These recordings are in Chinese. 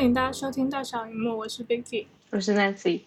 欢迎大家收听大小荧幕，我是 Vicky，我是 Nancy。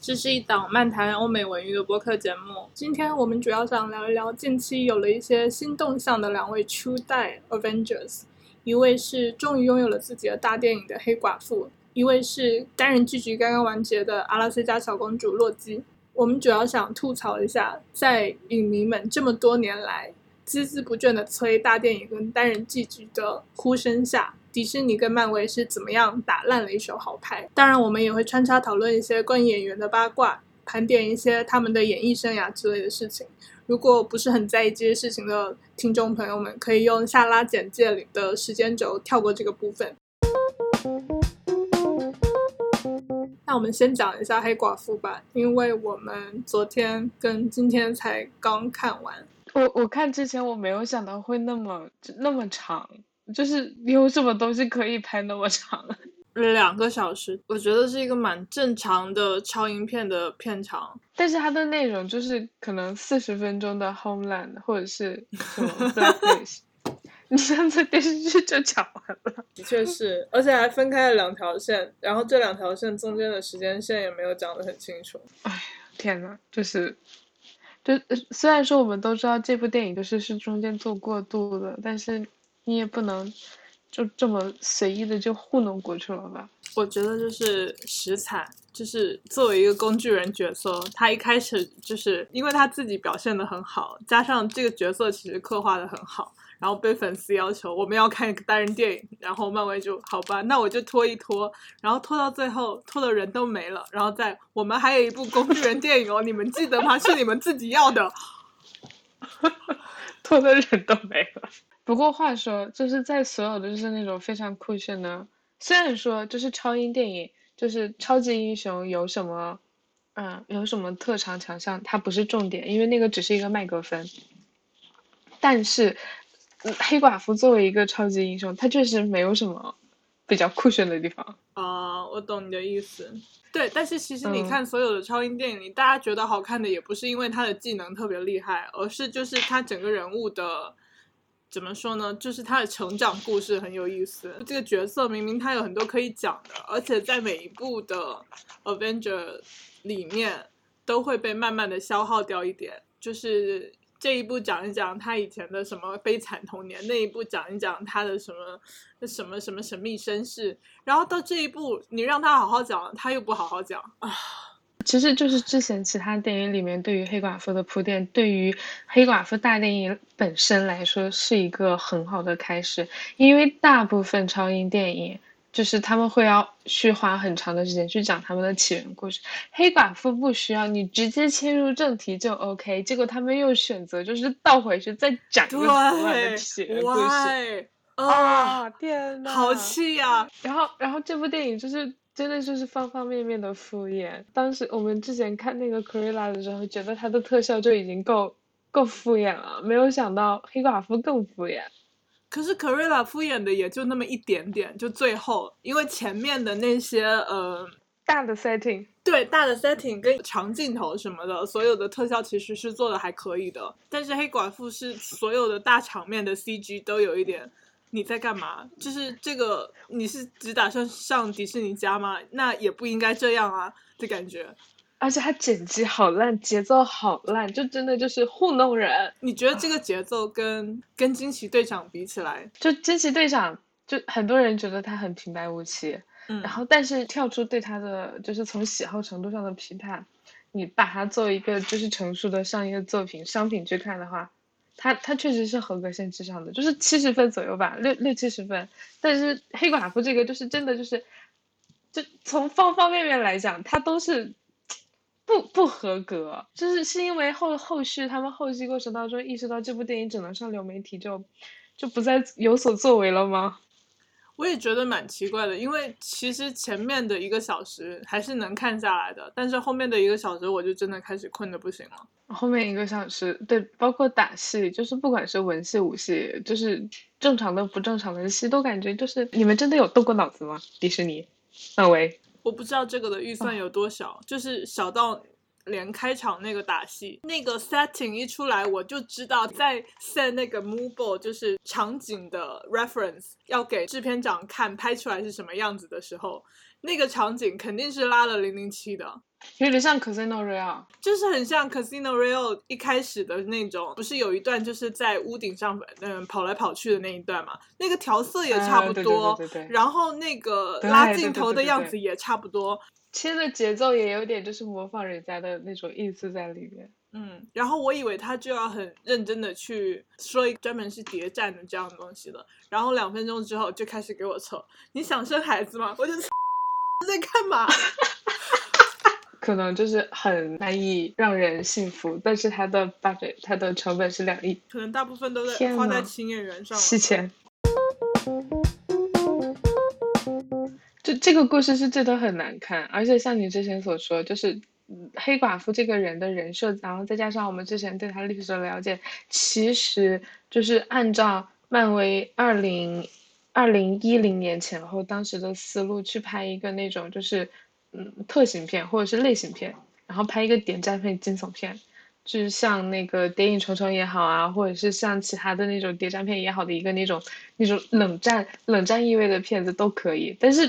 这是一档漫谈欧美文娱的播客节目。今天我们主要想聊一聊近期有了一些新动向的两位初代 Avengers，一位是终于拥有了自己的大电影的黑寡妇，一位是单人剧集刚刚完结的阿拉斯加小公主洛基。我们主要想吐槽一下，在影迷们这么多年来孜孜不倦的催大电影跟单人剧集的呼声下，迪士尼跟漫威是怎么样打烂了一手好牌？当然，我们也会穿插讨论一些关于演员的八卦，盘点一些他们的演艺生涯之类的事情。如果不是很在意这些事情的听众朋友们，可以用下拉简介里的时间轴跳过这个部分。那我们先讲一下黑寡妇吧，因为我们昨天跟今天才刚看完。我我看之前我没有想到会那么那么长，就是有什么东西可以拍那么长？两个小时，我觉得是一个蛮正常的超英片的片长。但是它的内容就是可能四十分钟的 Homeland 或者是什么 Blackfish。你上次电视剧就讲完了，的确是，而且还分开了两条线，然后这两条线中间的时间线也没有讲得很清楚。哎呀，天呐，就是，就虽然说我们都知道这部电影就是是中间做过渡的，但是你也不能就这么随意的就糊弄过去了吧？我觉得就是实惨，就是作为一个工具人角色，他一开始就是因为他自己表现的很好，加上这个角色其实刻画的很好。然后被粉丝要求我们要看一个单人电影，然后漫威就好吧，那我就拖一拖，然后拖到最后拖的人都没了，然后再我们还有一部工具人电影哦，你们记得吗？是你们自己要的，拖的人都没了。不过话说，就是在所有的就是那种非常酷炫的，虽然说就是超英电影，就是超级英雄有什么，嗯，有什么特长强项，它不是重点，因为那个只是一个麦克风，但是。黑寡妇作为一个超级英雄，他确实没有什么比较酷炫的地方。啊，我懂你的意思。对，但是其实你看所有的超英电影里，大家觉得好看的也不是因为他的技能特别厉害，而是就是他整个人物的怎么说呢？就是他的成长故事很有意思。这个角色明明他有很多可以讲的，而且在每一部的 Avenger 里面都会被慢慢的消耗掉一点，就是。这一部讲一讲他以前的什么悲惨童年，那一部讲一讲他的什么什么什么神秘身世，然后到这一部你让他好好讲，他又不好好讲啊。其实就是之前其他电影里面对于黑寡妇的铺垫，对于黑寡妇大电影本身来说是一个很好的开始，因为大部分超英电影。就是他们会要去花很长的时间去讲他们的起源故事，黑寡妇不需要你直接切入正题就 OK，结果他们又选择就是倒回去再讲一个的起源故事，啊天呐，好气呀！然后然后这部电影就是真的就是方方面面的敷衍。当时我们之前看那个 c o r i l a 的时候，觉得它的特效就已经够够敷衍了，没有想到黑寡妇更敷衍。可是 c o r i l a 敷衍的也就那么一点点，就最后，因为前面的那些呃大的 setting，对大的 setting 跟长镜头什么的，所有的特效其实是做的还可以的。但是黑寡妇是所有的大场面的 CG 都有一点，你在干嘛？就是这个你是只打算上迪士尼家吗？那也不应该这样啊的感觉。而且他剪辑好烂，节奏好烂，就真的就是糊弄人。你觉得这个节奏跟跟惊奇队长比起来，就惊奇队长，就很多人觉得他很平白无奇。嗯。然后，但是跳出对他的就是从喜好程度上的批判，你把它作为一个就是成熟的商业作品商品去看的话，他他确实是合格线之上的，就是七十分左右吧，六六七十分。但是黑寡妇这个就是真的就是，就从方方面面来讲，他都是。不不合格，就是是因为后后续他们后期过程当中意识到这部电影只能上流媒体，就就不再有所作为了吗？我也觉得蛮奇怪的，因为其实前面的一个小时还是能看下来的，但是后面的一个小时我就真的开始困的不行了。后面一个小时，对，包括打戏，就是不管是文戏武戏，就是正常的不正常的戏，都感觉就是你们真的有动过脑子吗？迪士尼，漫威。我不知道这个的预算有多小，就是小到连开场那个打戏，那个 setting 一出来，我就知道在 set 那个 move 就是场景的 reference 要给制片长看拍出来是什么样子的时候，那个场景肯定是拉了零零七的。有点像 Casino Royale，就是很像 Casino Royale 一开始的那种，不是有一段就是在屋顶上嗯跑来跑去的那一段嘛？那个调色也差不多，然后那个拉镜头的样子也差不多，切的节奏也有点就是模仿人家的那种意思在里面。嗯，然后我以为他就要很认真的去说一专门是谍战的这样的东西了，然后两分钟之后就开始给我扯，你想生孩子吗？我就 在干嘛？可能就是很难以让人信服，但是它的 budget，它的成本是两亿，可能大部分都在花在请演员上。七千。就这个故事是真的很难看，而且像你之前所说，就是黑寡妇这个人的人设，然后再加上我们之前对他历史的了解，其实就是按照漫威二零二零一零年前后当时的思路去拍一个那种就是。嗯，特型片或者是类型片，然后拍一个谍战片、惊悚片，就是像那个《谍影重重》也好啊，或者是像其他的那种谍战片也好的一个那种那种冷战冷战意味的片子都可以。但是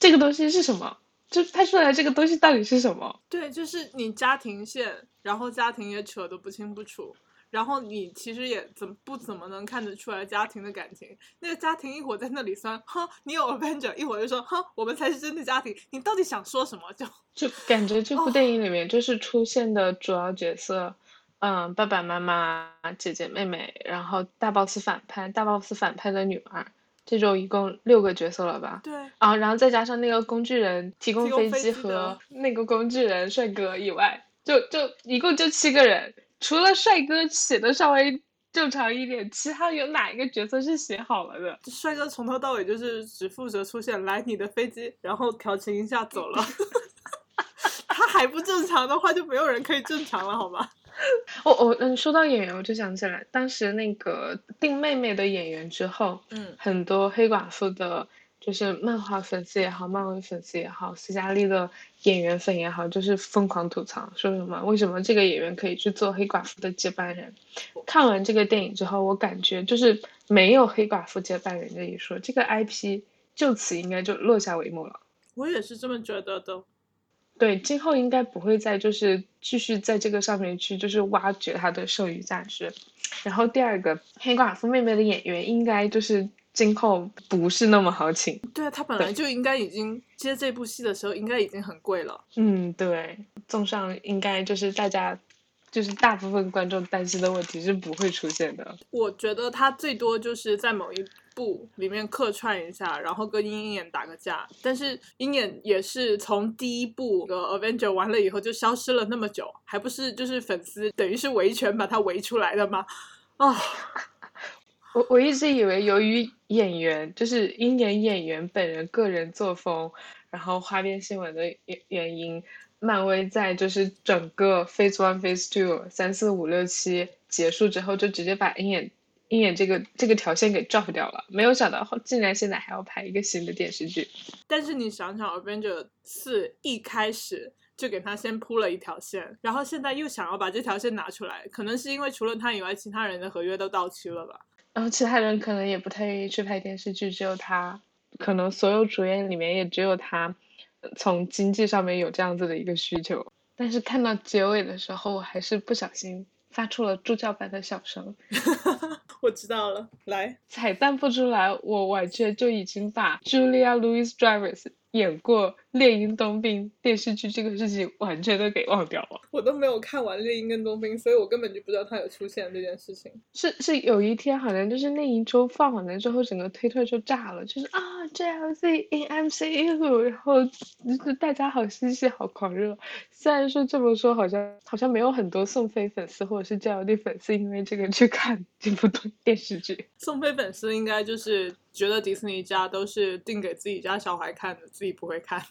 这个东西是什么？就拍出来这个东西到底是什么？对，就是你家庭线，然后家庭也扯得不清不楚。然后你其实也怎不怎么能看得出来家庭的感情？那个家庭一会儿在那里酸，哼，你有 Avenger，一会儿就说，哼，我们才是真的家庭。你到底想说什么？就 就感觉这部电影里面就是出现的主要角色，嗯，爸爸妈妈、姐姐妹妹，然后大 boss 反派、大 boss 反派的女儿，这种一共六个角色了吧？对。啊，然后再加上那个工具人提供飞机和那个工具人帅哥以外，就就一共就七个人。除了帅哥写的稍微正常一点，其他有哪一个角色是写好了的？帅哥从头到尾就是只负责出现来你的飞机，然后调情一下走了。他还不正常的话，就没有人可以正常了，好吗？我我嗯，说到演员，我就想起来，当时那个定妹妹的演员之后，嗯，很多黑寡妇的。就是漫画粉丝也好，漫威粉丝也好，斯嘉丽的演员粉也好，就是疯狂吐槽，说什么为什么这个演员可以去做黑寡妇的接班人？看完这个电影之后，我感觉就是没有黑寡妇接班人这一说，这个 IP 就此应该就落下帷幕了。我也是这么觉得的。对，今后应该不会再就是继续在这个上面去就是挖掘它的剩余价值。然后第二个黑寡妇妹妹的演员应该就是。今后不是那么好请。对啊，她本来就应该已经接这部戏的时候，应该已经很贵了。嗯，对，综上应该就是大家，就是大部分观众担心的问题是不会出现的。我觉得他最多就是在某一部里面客串一下，然后跟鹰眼打个架。但是鹰眼也是从第一部的 Avenger 完了以后就消失了那么久，还不是就是粉丝等于是维权把他围出来的吗？啊。我我一直以为，由于演员就是鹰眼演员本人个人作风，然后花边新闻的原原因，漫威在就是整个 Phase One、Phase Two、三四五六七结束之后，就直接把鹰眼鹰眼这个这个条线给 drop 掉了。没有想到，竟然现在还要拍一个新的电视剧。但是你想想，Avenger 四一开始就给他先铺了一条线，然后现在又想要把这条线拿出来，可能是因为除了他以外，其他人的合约都到期了吧。然后其他人可能也不太愿意去拍电视剧，只有他，可能所有主演里面也只有他，从经济上面有这样子的一个需求。但是看到结尾的时候，我还是不小心发出了助教般的笑声。我知道了，来，彩蛋不出来，我完全就已经把 Julia Louis Drivers。演过《猎鹰冬兵》电视剧这个事情，完全都给忘掉了。我都没有看完《猎鹰》跟《冬兵》，所以我根本就不知道他有出现这件事情。是是，有一天好像就是那一周放完了之后，整个推特就炸了，就是啊，JLC in MCU，然后就是大家好欣喜，好狂热。虽然说这么说，好像好像没有很多宋飞粉丝或者是 JLD 粉丝因为这个去看这部 电视剧。宋飞粉丝应该就是。觉得迪士尼家都是定给自己家小孩看的，自己不会看。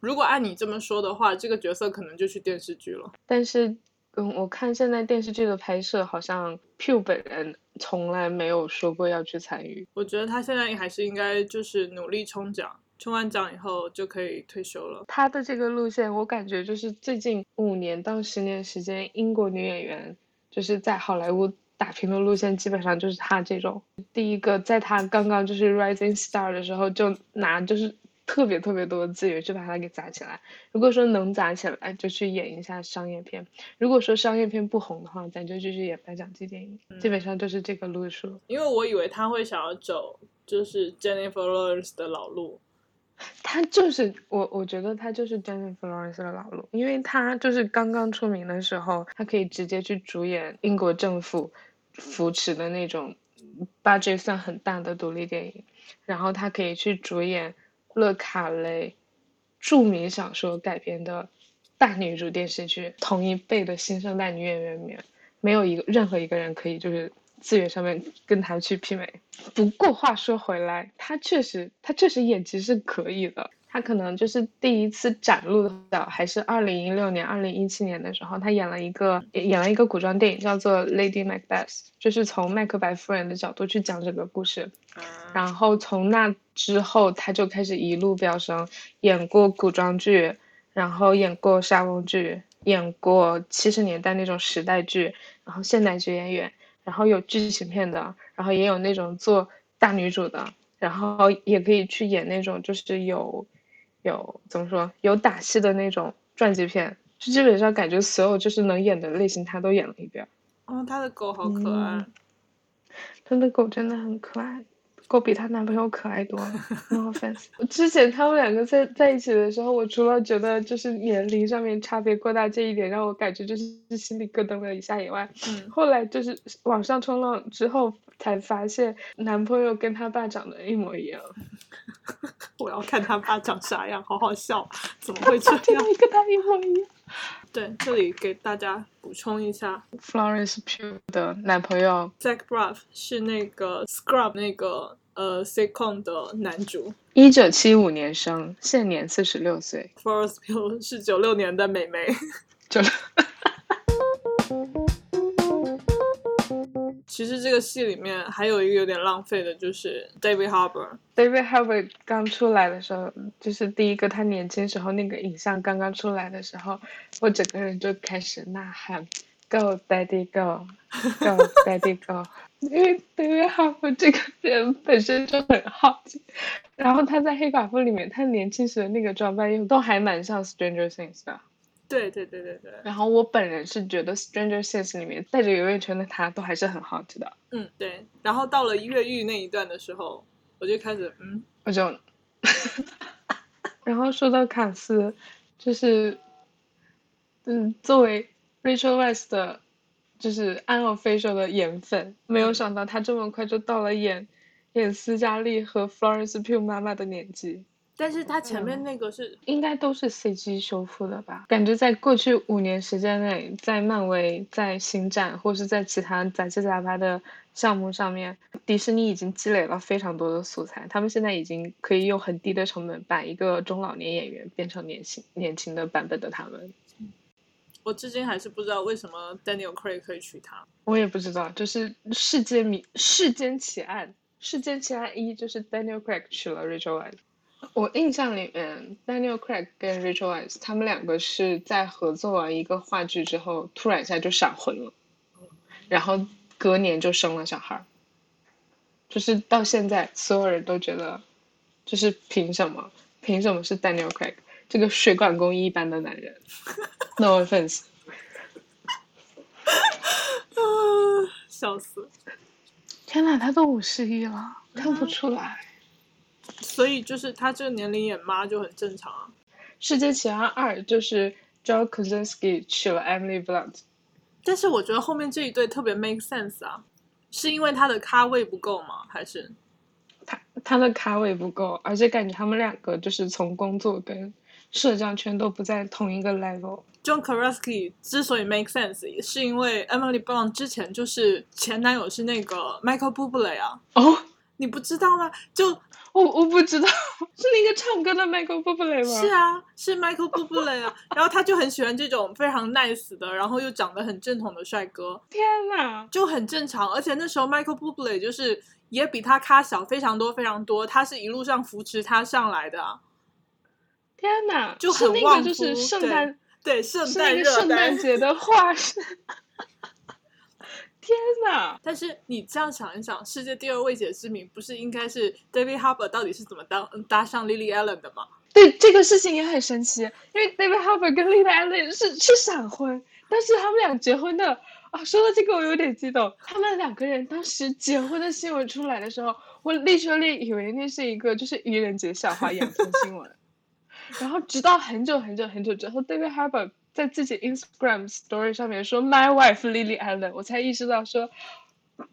如果按你这么说的话，这个角色可能就去电视剧了。但是，嗯，我看现在电视剧的拍摄，好像 Pu 本人从来没有说过要去参与。我觉得他现在还是应该就是努力冲奖。冲完奖以后就可以退休了。他的这个路线，我感觉就是最近五年到十年时间，英国女演员就是在好莱坞打拼的路线，基本上就是他这种。第一个，在他刚刚就是 rising star 的时候，就拿就是。特别特别多的资源去把它给砸起来。如果说能砸起来，就去演一下商业片；如果说商业片不红的话，咱就继续演颁奖季电影。基本上就是这个路数。因为我以为他会想要走就是 Jennifer Lawrence 的老路。他就是我，我觉得他就是 Jennifer Lawrence 的老路，因为他就是刚刚出名的时候，他可以直接去主演英国政府扶持的那种 budget 算很大的独立电影，然后他可以去主演。勒卡雷著名小说改编的大女主电视剧，同一辈的新生代女演员里面，没有一个任何一个人可以就是资源上面跟她去媲美。不过话说回来，她确实她确实演技是可以的。她可能就是第一次展露的，还是二零一六年、二零一七年的时候，他演了一个演了一个古装电影，叫做《Lady Macbeth》，就是从麦克白夫人的角度去讲这个故事。然后从那之后，他就开始一路飙升，演过古装剧，然后演过沙翁剧，演过七十年代那种时代剧，然后现代剧演员，然后有剧情片的，然后也有那种做大女主的，然后也可以去演那种就是有，有怎么说有打戏的那种传记片，就基本上感觉所有就是能演的类型他都演了一遍。哦，他的狗好可爱，他的狗真的很可爱。狗比她男朋友可爱多了，no offense。之前他们两个在在一起的时候，我除了觉得就是年龄上面差别过大这一点让我感觉就是心里咯噔了一下以外，嗯，后来就是网上冲浪之后才发现男朋友跟他爸长得一模一样。我要看他爸长啥样，好好笑，怎么会这样？跟他一模一样。对，这里给大家补充一下，Florence Pugh 的男朋友 Zach Braff 是那个 Scrub 那个呃 sitcom 的男主，一九七五年生，现年四十六岁。Florence Pugh 是九六年的美眉，九六。其实这个戏里面还有一个有点浪费的，就是 David Harbour。David Harbour 刚出来的时候，就是第一个他年轻时候那个影像刚刚出来的时候，我整个人就开始呐喊，Go Daddy Go，Go Daddy Go。因为 David Harbour 这个人本身就很好奇，然后他在黑寡妇里面，他年轻时的那个装扮又都还蛮像 Stranger Things 的。对对对对对，然后我本人是觉得《Stranger Things》里面带着游泳圈的他都还是很好奇的。嗯，对。然后到了越狱那一段的时候，我就开始嗯，我就，然后说到卡斯，就是嗯，作为 Rachel Weisz 的，就是《Unofficial》的颜粉，没有想到他这么快就到了演演斯嘉丽和 Florence Pugh 妈妈的年纪。但是他前面那个是应该都是 CG 修复的吧？感觉在过去五年时间内，在漫威、在星战或是在其他杂七杂八的项目上面，迪士尼已经积累了非常多的素材。他们现在已经可以用很低的成本把一个中老年演员变成年轻年轻的版本的他们。我至今还是不知道为什么 Daniel Craig 可以娶她。我也不知道，就是世间谜、世间奇案、世间奇案一就是 Daniel Craig 娶了 Rachel Weisz。我印象里面，Daniel Craig 跟 Rachel Weisz 他们两个是在合作完一个话剧之后，突然一下就闪婚了，然后隔年就生了小孩就是到现在，所有人都觉得，就是凭什么？凭什么是 Daniel Craig 这个水管工一般的男人？No offense。啊，笑死！天哪，他都五十一了，看不出来。所以就是他这个年龄演妈就很正常啊。世界奇案二就是 Joe Kosinski 娶了 Emily Blunt，但是我觉得后面这一对特别 make sense 啊，是因为他的咖位不够吗？还是他他的咖位不够，而且感觉他们两个就是从工作跟社交圈都不在同一个 level。John Krasinski 之所以 make sense，是因为 Emily Blunt 之前就是前男友是那个 Michael Bublé 啊。哦，你不知道吗？就。我我不知道 是那个唱歌的 Michael Bublé 吗？是啊，是 Michael Bublé 啊。然后他就很喜欢这种非常 nice 的，然后又长得很正统的帅哥。天哪，就很正常。而且那时候 Michael Bublé 就是也比他咖小非常多非常多，他是一路上扶持他上来的。天哪，就很旺就是圣诞对圣诞圣诞节的 画是。天哪！但是你这样想一想，世界第二未解之谜不是应该是 David Harbour 到底是怎么当搭上 Lily Allen 的吗？对这个事情也很神奇，因为 David Harbour 跟 Lily Allen 是是闪婚，但是他们俩结婚的啊，说到这个我有点激动。他们两个人当时结婚的新闻出来的时候，我立刻立以为那是一个就是愚人节笑话养成新闻，然后直到很久很久很久之后，David Harbour。在自己 Instagram Story 上面说 My wife Lily Allen，我才意识到说，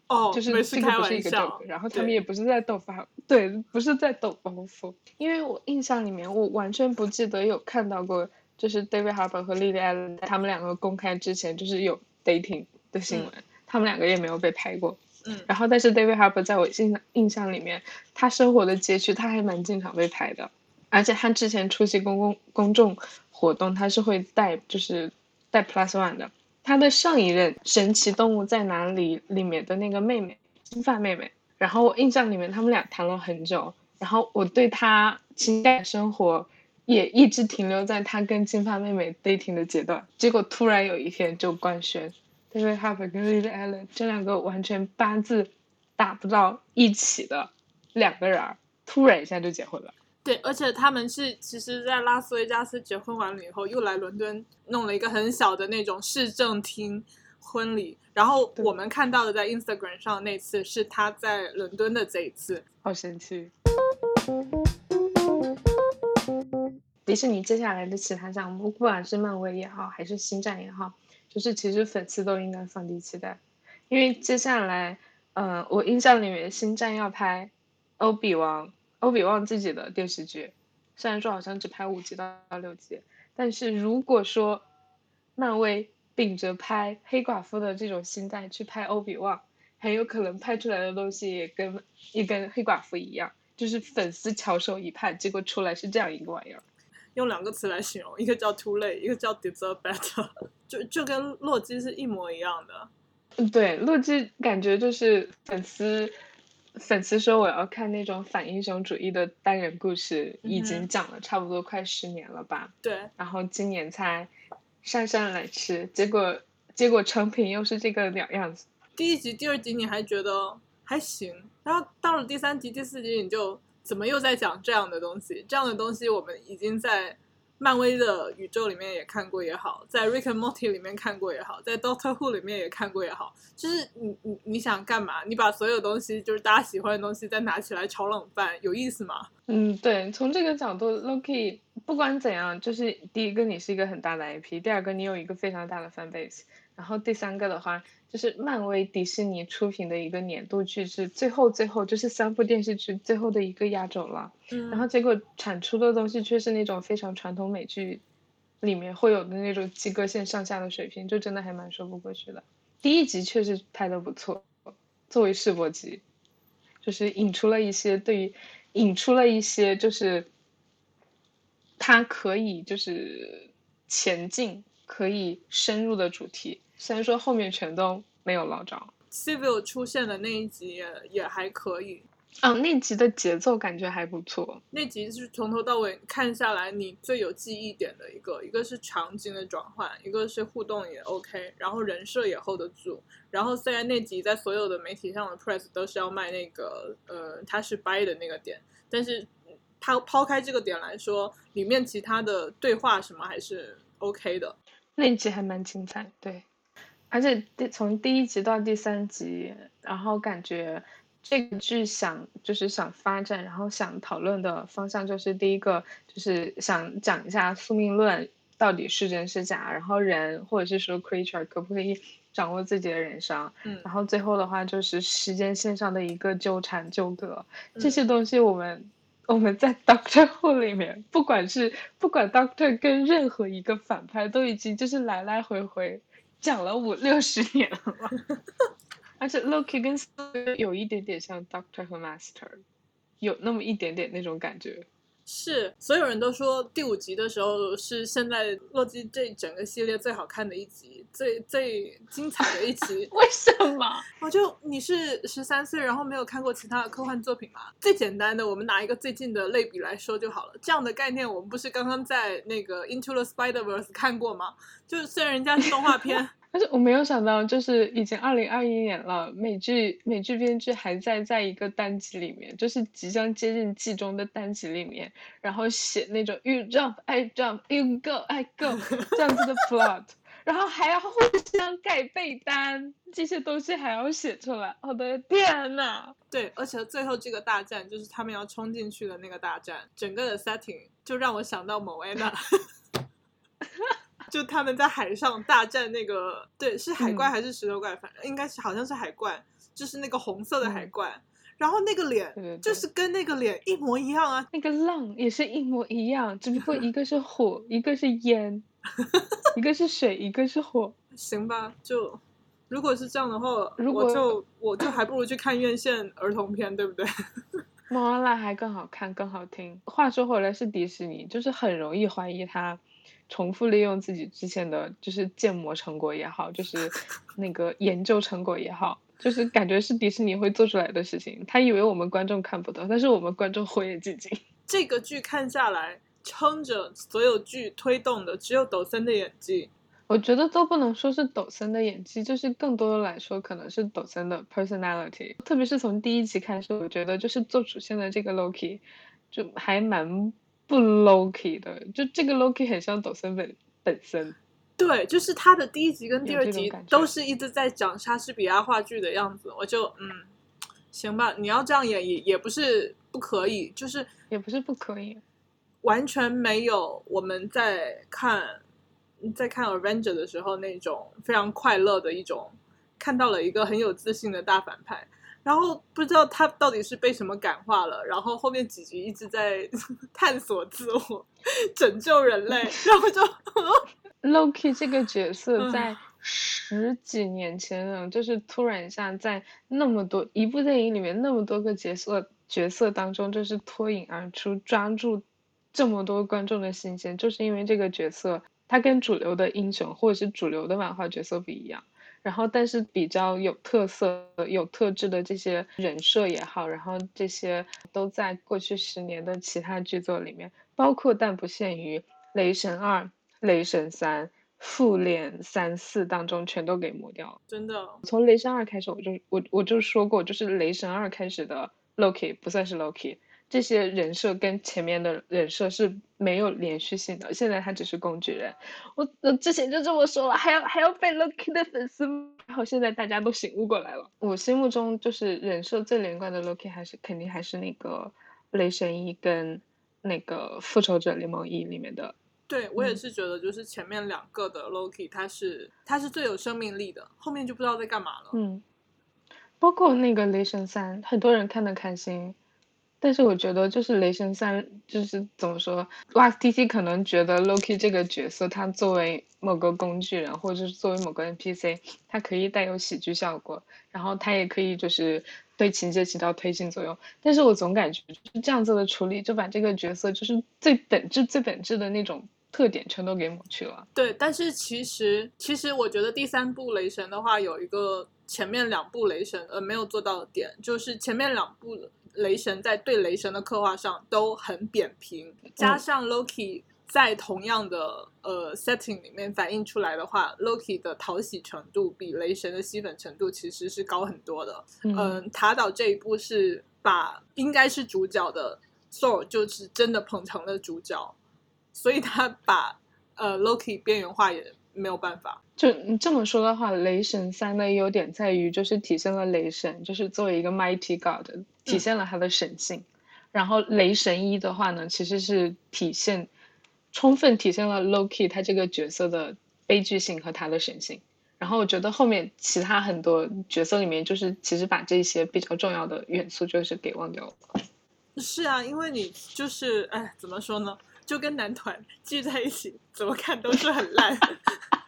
哦，就是这个不是一个 joke，然后他们也不是在逗发，对，不是在斗包袱，因为我印象里面我完全不记得有看到过，就是 David Harbour 和 Lily Allen 他们两个公开之前就是有 dating 的新闻，他们两个也没有被拍过，嗯，然后但是 David Harbour 在我印象印象里面，他生活的街区他还蛮经常被拍的。而且他之前出席公共公众活动，他是会带就是带 plus one 的。他的上一任《神奇动物在哪里》里面的那个妹妹，金发妹妹。然后我印象里面他们俩谈了很久，然后我对他情感生活也一直停留在他跟金发妹妹 dating 的阶段。结果突然有一天就官宣，David Harbour 跟 Lily Allen 这两个完全八字打不到一起的两个人，突然一下就结婚了。对，而且他们是其实，在拉斯维加斯结婚完了以后，又来伦敦弄了一个很小的那种市政厅婚礼。然后我们看到的在 Instagram 上那次是他在伦敦的这一次，好神奇。迪士尼接下来的其他项目，不管是漫威也好，还是星战也好，就是其实粉丝都应该放低期待，因为接下来，嗯，我印象里面星战要拍欧比王。欧比旺自己的电视剧，虽然说好像只拍五集到六集，但是如果说漫威秉着拍黑寡妇的这种心态去拍欧比旺，很有可能拍出来的东西也跟一跟黑寡妇一样，就是粉丝翘首以盼，结果出来是这样一个玩意儿。用两个词来形容，一个叫 too late，一个叫 deserve better，就就跟洛基是一模一样的。嗯，对，洛基感觉就是粉丝。粉丝说我要看那种反英雄主义的单人故事，已经讲了差不多快十年了吧？对。然后今年才姗姗来迟，结果结果成品又是这个两样子。第一集、第二集你还觉得还行，然后到了第三集、第四集，你就怎么又在讲这样的东西？这样的东西我们已经在。漫威的宇宙里面也看过也好，在 Rick and Morty 里面看过也好，在 Doctor Who 里面也看过也好，就是你你你想干嘛？你把所有东西就是大家喜欢的东西再拿起来炒冷饭，有意思吗？嗯，对，从这个角度，Loki 不管怎样，就是第一个你是一个很大的 IP，第二个你有一个非常大的 fan base，然后第三个的话。就是漫威迪士尼出品的一个年度剧，是最后最后就是三部电视剧最后的一个压轴了。嗯，然后结果产出的东西却是那种非常传统美剧里面会有的那种及格线上下的水平，就真的还蛮说不过去的。第一集确实拍的不错，作为试播集，就是引出了一些对于引出了一些就是它可以就是前进可以深入的主题。虽然说后面全都没有捞着，Civil 出现的那一集也也还可以，嗯，那集的节奏感觉还不错。那集是从头到尾看下来你最有记忆点的一个，一个是场景的转换，一个是互动也 OK，然后人设也 hold 得住。然后虽然那集在所有的媒体上的 press 都是要卖那个，呃，他是掰的那个点，但是他抛开这个点来说，里面其他的对话什么还是 OK 的。那集还蛮精彩，对。而且第从第一集到第三集，然后感觉这个剧想就是想发展，然后想讨论的方向就是第一个就是想讲一下宿命论到底是真是假，然后人或者是说 creature 可不可以掌握自己的人生，嗯，然后最后的话就是时间线上的一个纠缠纠葛，这些东西我们我们在 Doctor Who 里面，不管是不管 Doctor 跟任何一个反派都已经就是来来回回。讲了五六十年了，而且 Loki 跟 s 有一点点像 Doctor 和 Master，有那么一点点那种感觉。是，所有人都说第五集的时候是现在洛基这整个系列最好看的一集，最最精彩的一集。为什么？我就你是十三岁，然后没有看过其他的科幻作品吗？最简单的，我们拿一个最近的类比来说就好了。这样的概念，我们不是刚刚在那个 Into the Spider Verse 看过吗？就是虽然人家是动画片。但是我没有想到，就是已经二零二一年了，美剧美剧编剧还在在一个单集里面，就是即将接近季中的单集里面，然后写那种 you jump I jump you go I go 这样子的 plot，然后还要互相盖被单，这些东西还要写出来，我的天呐！对，而且最后这个大战就是他们要冲进去的那个大战，整个的 setting 就让我想到某安娜。就他们在海上大战那个，对，是海怪还是石头怪？反正应该是好像是海怪，就是那个红色的海怪。然后那个脸就是跟那个脸一模一样啊，那个浪也是一模一样，只不过 一个是火，一个是烟，一个是水，一个是火。行吧，就如果是这样的话，我就我就还不如去看院线儿童片，对不对？莫阿拉还更好看，更好听。话说回来，是迪士尼，就是很容易怀疑他。重复利用自己之前的就是建模成果也好，就是 那个研究成果也好，就是感觉是迪士尼会做出来的事情。他以为我们观众看不到，但是我们观众火眼金睛。这个剧看下来，撑着所有剧推动的只有抖森的演技。我觉得都不能说是抖森的演技，就是更多的来说，可能是抖森的 personality。特别是从第一集开始，我觉得就是做主线的这个 Loki，就还蛮。不 Loki 的，就这个 Loki 很像抖森本本身。对，就是他的第一集跟第二集都是一直在讲莎士比亚话剧的样子。我就嗯，行吧，你要这样演也也不是不可以，就是也不是不可以，完全没有我们在看在看 Avenger 的时候那种非常快乐的一种，看到了一个很有自信的大反派。然后不知道他到底是被什么感化了，然后后面几集一直在 探索自我，拯救人类，然后就 Loki 这个角色在十几年前呢，就是突然一下在那么多一部电影里面那么多个角色角色当中，就是脱颖而出，抓住这么多观众的心弦，就是因为这个角色他跟主流的英雄或者是主流的漫画角色不一样。然后，但是比较有特色、有特质的这些人设也好，然后这些都在过去十年的其他剧作里面，包括但不限于《雷神二》《雷神三》《复联三四》当中，全都给磨掉了。真的，从《雷神二》开始，我就我我就说过，就是《雷神二》开始的 Loki 不算是 Loki。这些人设跟前面的人设是没有连续性的，现在他只是工具人。我我之前就这么说了，还要还要被 Loki 的粉丝，然后现在大家都醒悟过来了。我心目中就是人设最连贯的 Loki，还是肯定还是那个雷神一跟那个复仇者联盟一里面的。对我也是觉得，就是前面两个的 Loki，他是他是最有生命力的，后面就不知道在干嘛了。嗯，包括那个雷神三，很多人看的开心。但是我觉得，就是雷神三，就是怎么说，X T C 可能觉得 Loki 这个角色，他作为某个工具人，或者是作为某个 N P C，他可以带有喜剧效果，然后他也可以就是对情节起到推进作用。但是我总感觉就是这样子的处理，就把这个角色就是最本质、最本质的那种特点全都给抹去了。对，但是其实，其实我觉得第三部雷神的话，有一个前面两部雷神呃没有做到的点，就是前面两部。雷神在对雷神的刻画上都很扁平，加上 Loki 在同样的呃 setting 里面反映出来的话，Loki 的讨喜程度比雷神的吸粉程度其实是高很多的。嗯，塔岛这一部是把应该是主角的 Thor 就是真的捧成了主角，所以他把呃 Loki 边缘化也。没有办法，就你这么说的话，雷神三的优点在于就是体现了雷神就是作为一个 mighty god，体现了他的神性。然后雷神一的话呢，其实是体现充分体现了 Loki 他这个角色的悲剧性和他的神性。然后我觉得后面其他很多角色里面，就是其实把这些比较重要的元素就是给忘掉了。是啊，因为你就是哎，怎么说呢？就跟男团聚在一起，怎么看都是很烂。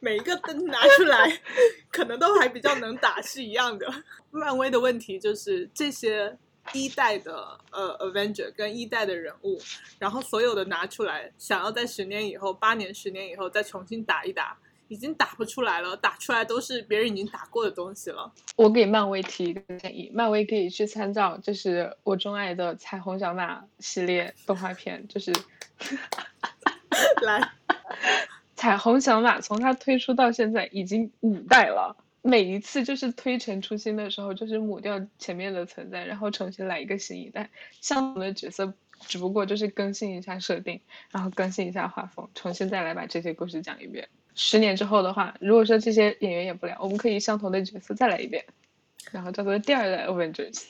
每一个灯拿出来，可能都还比较能打是一样的。漫威的问题就是这些一代的呃 Avenger 跟一代的人物，然后所有的拿出来，想要在十年以后、八年、十年以后再重新打一打，已经打不出来了，打出来都是别人已经打过的东西了。我给漫威提一个建议，漫威可以去参照，就是我钟爱的彩虹小马系列动画片，就是 来。彩虹小马从它推出到现在已经五代了，每一次就是推陈出新的时候，就是抹掉前面的存在，然后重新来一个新一代，相同的角色，只不过就是更新一下设定，然后更新一下画风，重新再来把这些故事讲一遍。十年之后的话，如果说这些演员演不了，我们可以相同的角色再来一遍，然后叫做第二代 Avengers。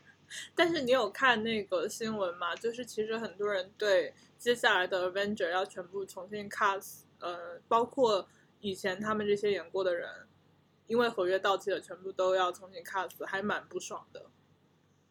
但是你有看那个新闻吗？就是其实很多人对接下来的 Avenger 要全部重新 cast。呃，包括以前他们这些演过的人，因为合约到期了，全部都要重新 cast，还蛮不爽的。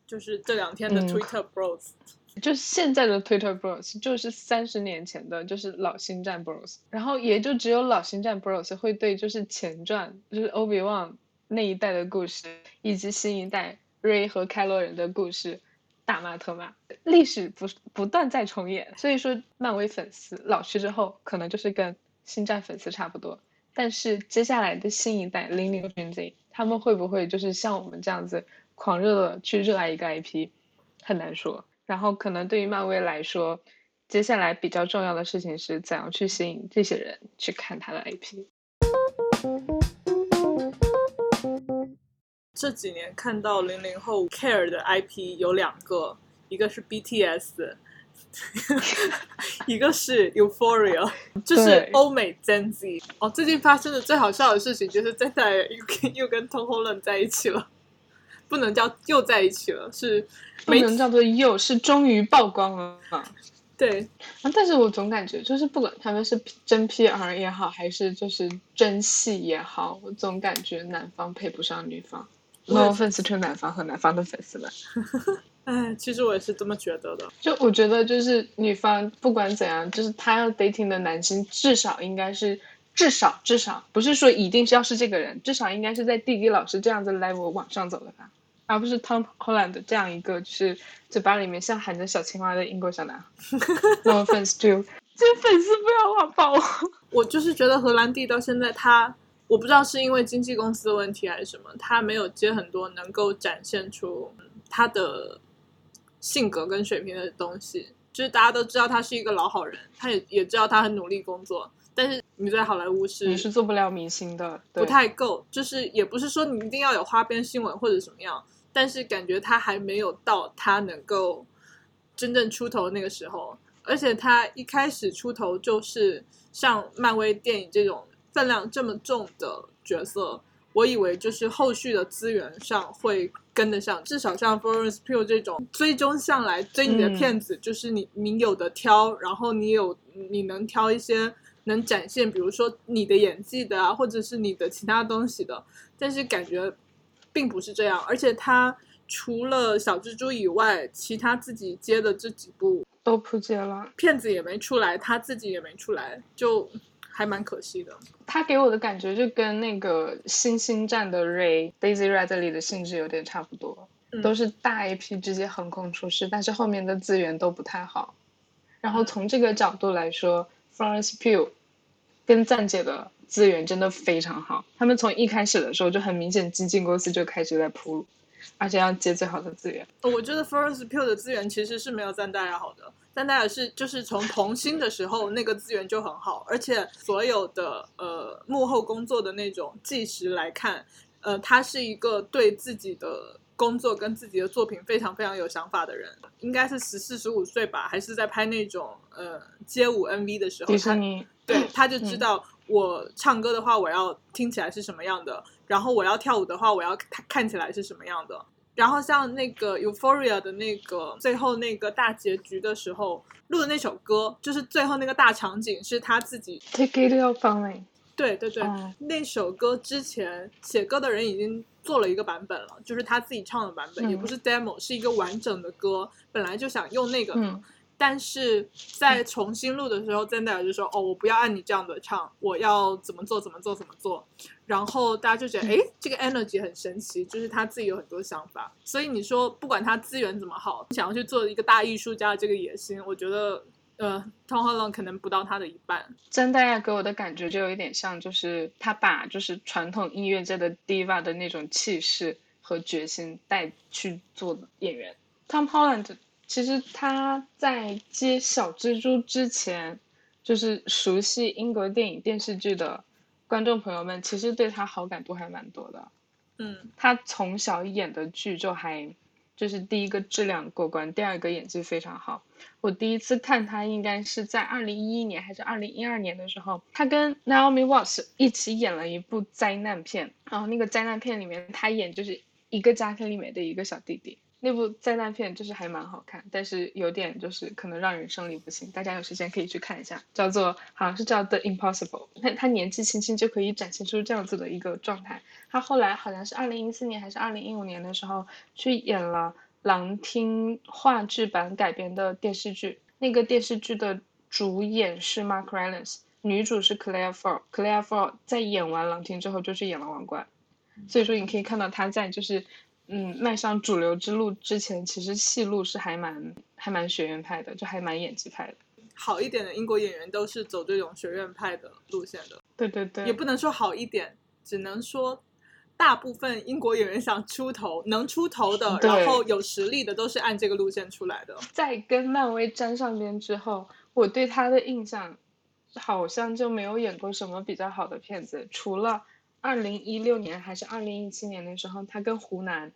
就是这两天的 Twitter Bros，就是现在的 Twitter Bros，就是三十年前的，就是老星战 Bros。然后也就只有老星战 Bros 会对就是前传，就是 Obi Wan 那一代的故事，以及新一代 Ray 和开罗人的故事。大骂特骂，历史不不断在重演，所以说漫威粉丝老去之后，可能就是跟星战粉丝差不多。但是接下来的新一代零零 Gen Z，他们会不会就是像我们这样子狂热的去热爱一个 IP，很难说。然后可能对于漫威来说，接下来比较重要的事情是怎样去吸引这些人去看他的 IP。这几年看到零零后 care 的 IP 有两个，一个是 BTS，一个是 Euphoria，就是欧美 Gen Z。哦，最近发生的最好笑的事情就是真的又跟 又跟 Tom Holland 在一起了，不能叫又在一起了，是不能叫做又是终于曝光了。对，但是我总感觉就是不管他们是真 PR 也好，还是就是真戏也好，我总感觉男方配不上女方。No offense to 男方和男方的粉丝们，哎，其实我也是这么觉得的。就我觉得，就是女方不管怎样，就是她要 dating 的男生，至少应该是至少至少不是说一定是要是这个人，至少应该是在弟弟老师这样子 level 往上走的吧，而不是 Tom Holland 这样一个就是嘴巴里面像含着小青蛙的英国小男孩。No offense to 这粉丝不要网暴我。我就是觉得荷兰弟到现在他。我不知道是因为经纪公司的问题还是什么，他没有接很多能够展现出他的性格跟水平的东西。就是大家都知道他是一个老好人，他也也知道他很努力工作，但是你在好莱坞是你是做不了明星的，不太够。就是也不是说你一定要有花边新闻或者什么样，但是感觉他还没有到他能够真正出头那个时候。而且他一开始出头就是像漫威电影这种。分量这么重的角色，我以为就是后续的资源上会跟得上，至少像 Florence Pugh 这种追踪上来追你的骗子，就是你你有的挑，然后你有你能挑一些能展现，比如说你的演技的啊，或者是你的其他东西的，但是感觉并不是这样，而且他除了小蜘蛛以外，其他自己接的这几部都扑街了，骗子也没出来，他自己也没出来，就。还蛮可惜的，他给我的感觉就跟那个《星星战》的 Ray Daisy Ridley 的性质有点差不多，都是大 IP 直接横空出世，但是后面的资源都不太好。然后从这个角度来说，Florence Pugh 跟赞姐的资源真的非常好，他们从一开始的时候就很明显，经纪公司就开始在铺路，而且要接最好的资源。我觉得 Florence Pugh 的资源其实是没有赞大尔好的。赞戴尔是就是从童星的时候那个资源就很好，而且所有的呃幕后工作的那种计时来看，呃，他是一个对自己的工作跟自己的作品非常非常有想法的人。应该是十四十五岁吧，还是在拍那种呃街舞 MV 的时候，他对他就知道我唱歌的话我要听起来是什么样的，然后我要跳舞的话我要看看起来是什么样的。然后像那个 Euphoria 的那个最后那个大结局的时候录的那首歌，就是最后那个大场景是他自己。Take it all from me。对对对，那首歌之前写歌的人已经做了一个版本了，就是他自己唱的版本，也不是 demo，是一个完整的歌。本来就想用那个，但是在重新录的时候，真的就说：“哦，我不要按你这样的唱，我要怎么做怎么做怎么做。”然后大家就觉得：“哎，这个 energy 很神奇，就是他自己有很多想法。”所以你说，不管他资源怎么好，想要去做一个大艺术家的这个野心，我觉得，呃，Tom Holland 可能不到他的一半。真的呀，给我的感觉就有一点像，就是他把就是传统音乐界的 diva 的那种气势和决心带去做演员。Tom Holland。其实他在接小蜘蛛之前，就是熟悉英国电影电视剧的观众朋友们，其实对他好感度还蛮多的。嗯，他从小演的剧就还，就是第一个质量过关，第二个演技非常好。我第一次看他应该是在二零一一年还是二零一二年的时候，他跟 Naomi Watts 一起演了一部灾难片，然后那个灾难片里面他演就是一个家庭里面的一个小弟弟。那部灾难片就是还蛮好看，但是有点就是可能让人生理不行。大家有时间可以去看一下，叫做好像是叫 The Impossible。他他年纪轻轻就可以展现出这样子的一个状态。他后来好像是二零一四年还是二零一五年的时候去演了《狼厅》话剧版改编的电视剧。那个电视剧的主演是 Mark Rylance，女主是 Claire Foy。Claire Foy 在演完《狼厅》之后就去演了《王冠》，所以说你可以看到他在就是。嗯，迈上主流之路之前，其实戏路是还蛮还蛮学院派的，就还蛮演技派的。好一点的英国演员都是走这种学院派的路线的。对对对。也不能说好一点，只能说大部分英国演员想出头、能出头的，然后有实力的，都是按这个路线出来的。在跟漫威沾上边之后，我对他的印象好像就没有演过什么比较好的片子，除了。二零一六年还是二零一七年的时候，他跟湖南，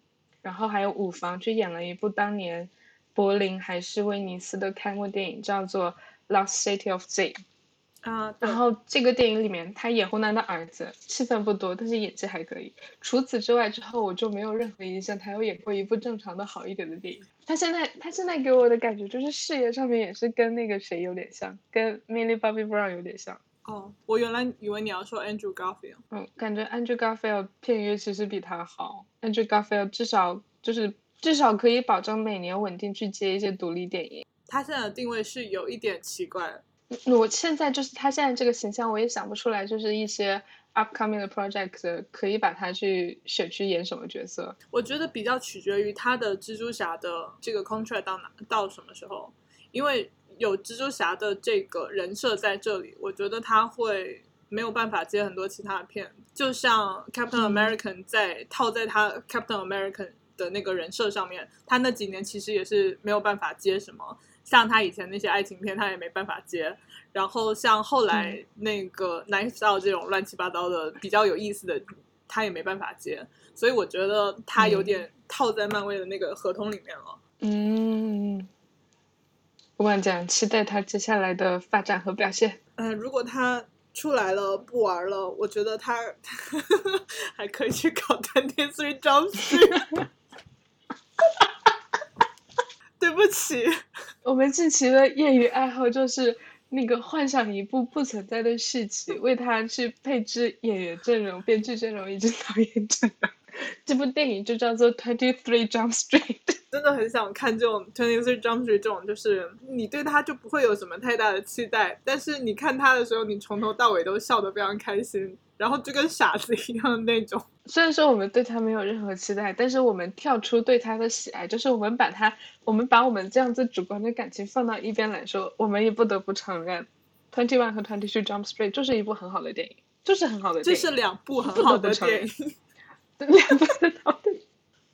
然后还有五房去演了一部当年柏林还是威尼斯都看过电影，叫做《Lost City of Z》。啊，然后这个电影里面他演湖南的儿子，戏份不多，但是演技还可以。除此之外，之后我就没有任何印象他有演过一部正常的好一点的电影。他现在他现在给我的感觉就是事业上面也是跟那个谁有点像，跟 Millie Bobby Brown 有点像。哦，我原来以为你要说 Andrew Garfield。嗯，感觉 Andrew Garfield 片约其实比他好。Andrew Garfield 至少就是至少可以保证每年稳定去接一些独立电影。他现在的定位是有一点奇怪。我现在就是他现在这个形象，我也想不出来，就是一些 upcoming 的 project 可以把他去选去演什么角色。我觉得比较取决于他的蜘蛛侠的这个 contract 到哪到什么时候，因为。有蜘蛛侠的这个人设在这里，我觉得他会没有办法接很多其他的片，就像 Captain American 在套在他 Captain American 的那个人设上面，他那几年其实也是没有办法接什么，像他以前那些爱情片他也没办法接，然后像后来那个 Knives Out 这种乱七八糟的比较有意思的，他也没办法接，所以我觉得他有点套在漫威的那个合同里面了。嗯。不管怎样，期待他接下来的发展和表现。嗯，如果他出来了不玩了，我觉得他 还可以去搞《Twenty Three Jump》。对不起，我们近期的业余爱好就是那个幻想一部不存在的续集，为他去配置演员阵容、编剧阵容以及导演阵容。这部电影就叫做《Twenty Three Jump Street》。真的很想看这种《Twenty Three Jump Street》这种，就是你对他就不会有什么太大的期待，但是你看他的时候，你从头到尾都笑得非常开心，然后就跟傻子一样的那种。虽然说我们对他没有任何期待，但是我们跳出对他的喜爱，就是我们把他，我们把我们这样子主观的感情放到一边来说，我们也不得不承认，《Twenty One》和《Twenty Three Jump Street》就是一部很好的电影，就是很好的。这是两部很好的电影。两部很好的，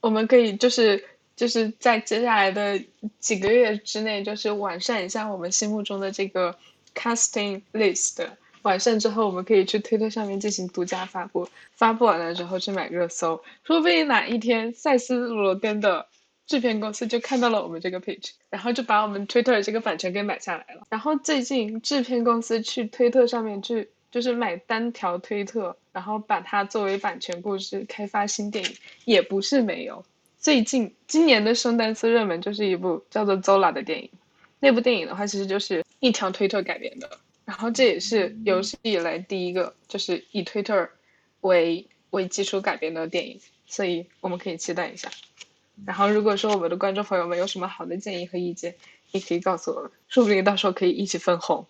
我们可以就是。就是在接下来的几个月之内，就是完善一下我们心目中的这个 casting list。完善之后，我们可以去推特上面进行独家发布。发布完了之后去买热搜，说不定哪一天塞斯罗根的制片公司就看到了我们这个 page，然后就把我们推特的这个版权给买下来了。然后最近制片公司去推特上面去，就是买单条推特，然后把它作为版权故事开发新电影，也不是没有。最近今年的圣诞次热门就是一部叫做《Zola》的电影，那部电影的话其实就是一条推特改编的，然后这也是有史以来第一个就是以推特为为基础改编的电影，所以我们可以期待一下。然后如果说我们的观众朋友们有什么好的建议和意见，也可以告诉我们，说不定到时候可以一起分红。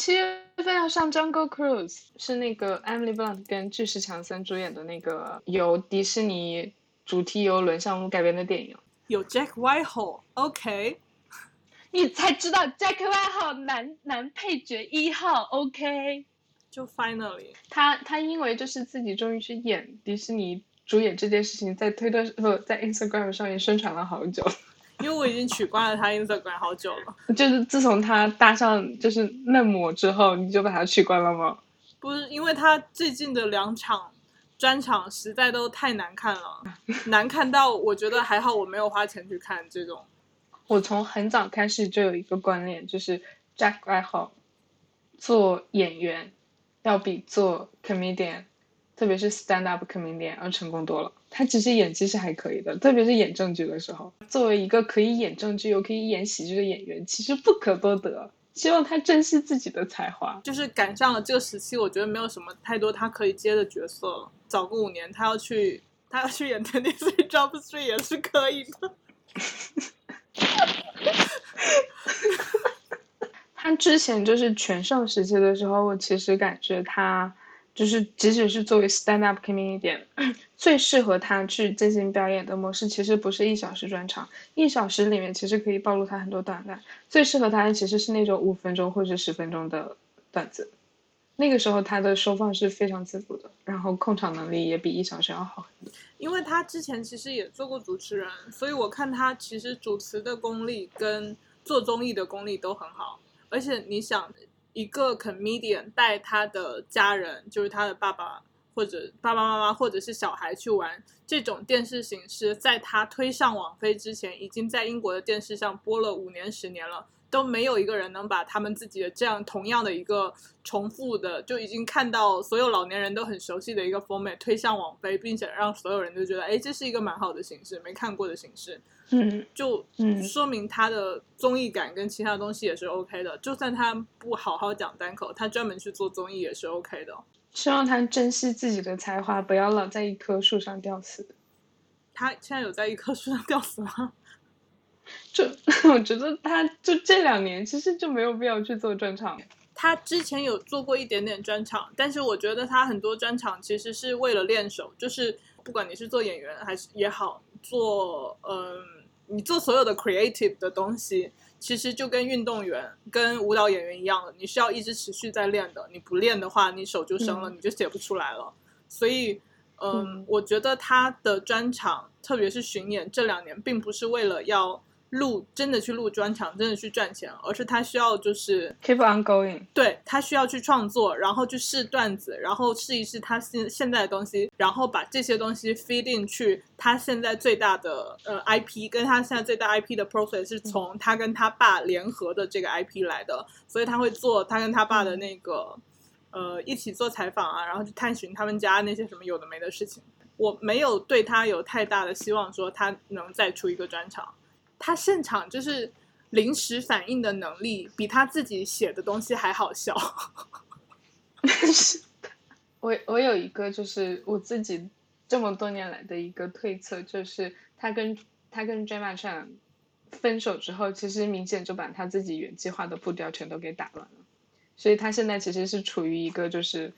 七月份要上《Jungle Cruise》，是那个 Emily Blunt 跟巨石强森主演的那个由迪士尼主题游轮项目改编的电影。有 Jack Whitehall，OK。你才知道 Jack Whitehall 男男配角一号，OK。就 Finally，他他因为就是自己终于去演迪士尼主演这件事情，在推特不在 Instagram 上面宣传了好久。因为我已经取关了他 Instagram 好久了。就是自从他搭上就是嫩模之后，你就把他取关了吗？不是，因为他最近的两场专场实在都太难看了，难看到我觉得还好我没有花钱去看这种。我从很早开始就有一个观念，就是 Jack Whitehall 做演员要比做 comedian，特别是 stand up comedian 要成功多了。他其实演技是还可以的，特别是演正剧的时候。作为一个可以演正剧又可以演喜剧的演员，其实不可多得。希望他珍惜自己的才华。就是赶上了这个时期，我觉得没有什么太多他可以接的角色了。早个五年，他要去他要去演 Twenty Three Jump Street 也是可以的。他之前就是全盛时期的时候，我其实感觉他就是即使是作为 stand up comedian，最适合他去进行表演的模式，其实不是一小时专场，一小时里面其实可以暴露他很多短板。最适合他的其实是那种五分钟或者十分钟的段子，那个时候他的收放是非常自如的，然后控场能力也比一小时要好很多。因为他之前其实也做过主持人，所以我看他其实主持的功力跟做综艺的功力都很好。而且你想，一个 comedian 带他的家人，就是他的爸爸或者爸爸妈妈或者是小孩去玩这种电视形式，在他推上网飞之前，已经在英国的电视上播了五年十年了。都没有一个人能把他们自己的这样同样的一个重复的，就已经看到所有老年人都很熟悉的一个 format 推向网飞，并且让所有人都觉得，哎，这是一个蛮好的形式，没看过的形式，嗯，就说明他的综艺感跟其他东西也是 OK 的。就算他不好好讲单口，他专门去做综艺也是 OK 的。希望他珍惜自己的才华，不要老在一棵树上吊死。他现在有在一棵树上吊死吗？就 我觉得他就这两年其实就没有必要去做专场。他之前有做过一点点专场，但是我觉得他很多专场其实是为了练手，就是不管你是做演员还是也好，做嗯，你做所有的 creative 的东西，其实就跟运动员、跟舞蹈演员一样，你需要一直持续在练的。你不练的话，你手就生了，你就写不出来了。所以，嗯，我觉得他的专场，特别是巡演这两年，并不是为了要。录真的去录专场，真的去赚钱，而是他需要就是 keep on going，对他需要去创作，然后去试段子，然后试一试他现现在的东西，然后把这些东西 feed 进去。他现在最大的呃 IP，跟他现在最大 IP 的 profit 是从他跟他爸联合的这个 IP 来的，所以他会做他跟他爸的那个呃一起做采访啊，然后去探寻他们家那些什么有的没的事情。我没有对他有太大的希望，说他能再出一个专场。他现场就是临时反应的能力，比他自己写的东西还好笑。我我有一个就是我自己这么多年来的一个推测，就是他跟他跟 Jemma Chan 分手之后，其实明显就把他自己原计划的步调全都给打乱了，所以他现在其实是处于一个就是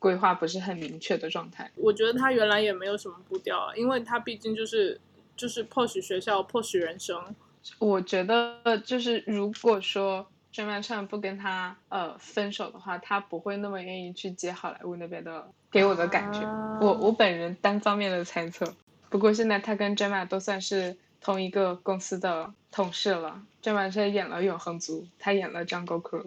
规划不是很明确的状态。我觉得他原来也没有什么步调啊，因为他毕竟就是。就是迫使学校，迫使人生。我觉得，就是如果说张曼畅不跟他呃分手的话，他不会那么愿意去接好莱坞那边的。给我的感觉，我我本人单方面的猜测。不过现在他跟 Gemma 都算是同一个公司的同事了。Gemma 是演了《永恒族》，他演了《Jungle Cruise》。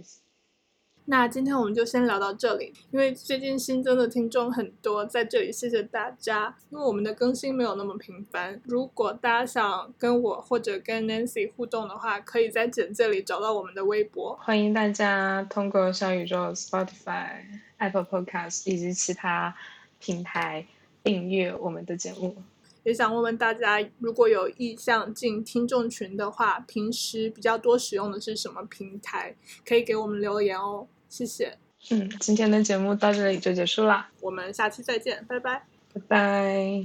那今天我们就先聊到这里，因为最近新增的听众很多，在这里谢谢大家。因为我们的更新没有那么频繁，如果大家想跟我或者跟 Nancy 互动的话，可以在简介里找到我们的微博。欢迎大家通过小宇宙、Spotify、Apple Podcast 以及其他平台订阅我们的节目。也想问问大家，如果有意向进听众群的话，平时比较多使用的是什么平台？可以给我们留言哦，谢谢。嗯，今天的节目到这里就结束了，我们下期再见，拜拜，拜拜。